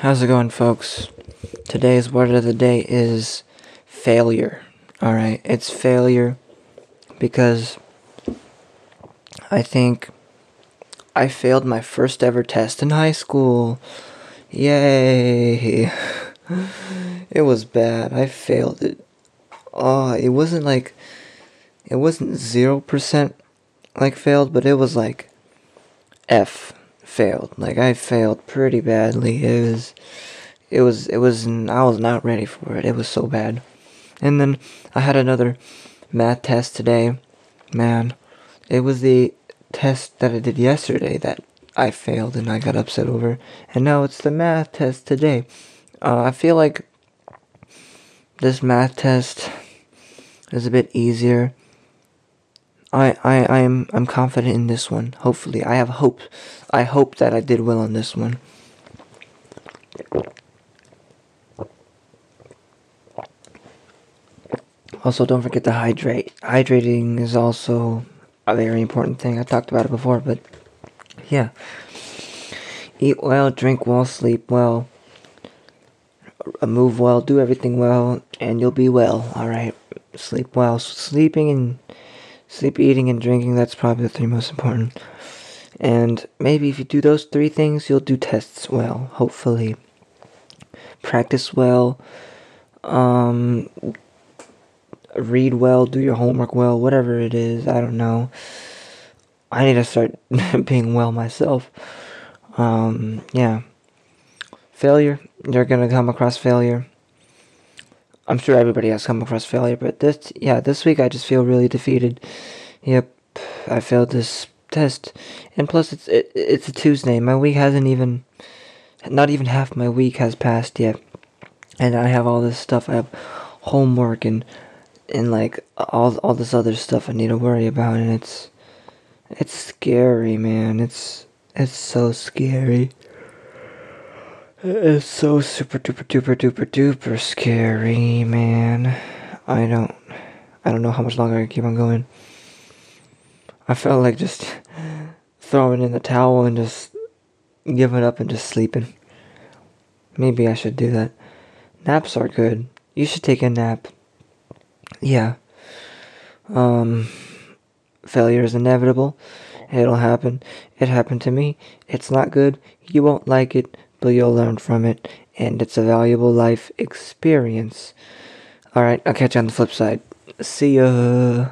How's it going, folks? Today's word of the day is failure. Alright, it's failure because I think I failed my first ever test in high school. Yay! It was bad. I failed it. Oh, it wasn't like. It wasn't 0% like failed, but it was like F failed. Like I failed pretty badly. It was, it was, it was. I was not ready for it. It was so bad. And then I had another math test today. Man, it was the test that I did yesterday that I failed and I got upset over. And now it's the math test today. Uh, I feel like this math test is a bit easier I, I, I am I'm confident in this one. Hopefully, I have hope. I hope that I did well on this one. Also, don't forget to hydrate. Hydrating is also a very important thing. I talked about it before, but yeah. Eat well, drink well, sleep well, uh, move well, do everything well, and you'll be well. All right. Sleep well. Sleeping and Sleep, eating, and drinking, that's probably the three most important. And maybe if you do those three things, you'll do tests well, hopefully. Practice well, um, read well, do your homework well, whatever it is, I don't know. I need to start being well myself. Um, yeah. Failure, you're gonna come across failure. I'm sure everybody has come across failure, but this, yeah, this week I just feel really defeated. Yep, I failed this test, and plus it's it, it's a Tuesday. My week hasn't even, not even half my week has passed yet, and I have all this stuff. I have homework and and like all all this other stuff I need to worry about, and it's it's scary, man. It's it's so scary. It's so super duper duper duper duper scary, man. I don't I don't know how much longer I can keep on going. I felt like just throwing in the towel and just giving up and just sleeping. Maybe I should do that. Naps are good. You should take a nap. Yeah. Um failure is inevitable. It'll happen. It happened to me. It's not good. You won't like it but you'll learn from it, and it's a valuable life experience. Alright, I'll catch you on the flip side. See ya.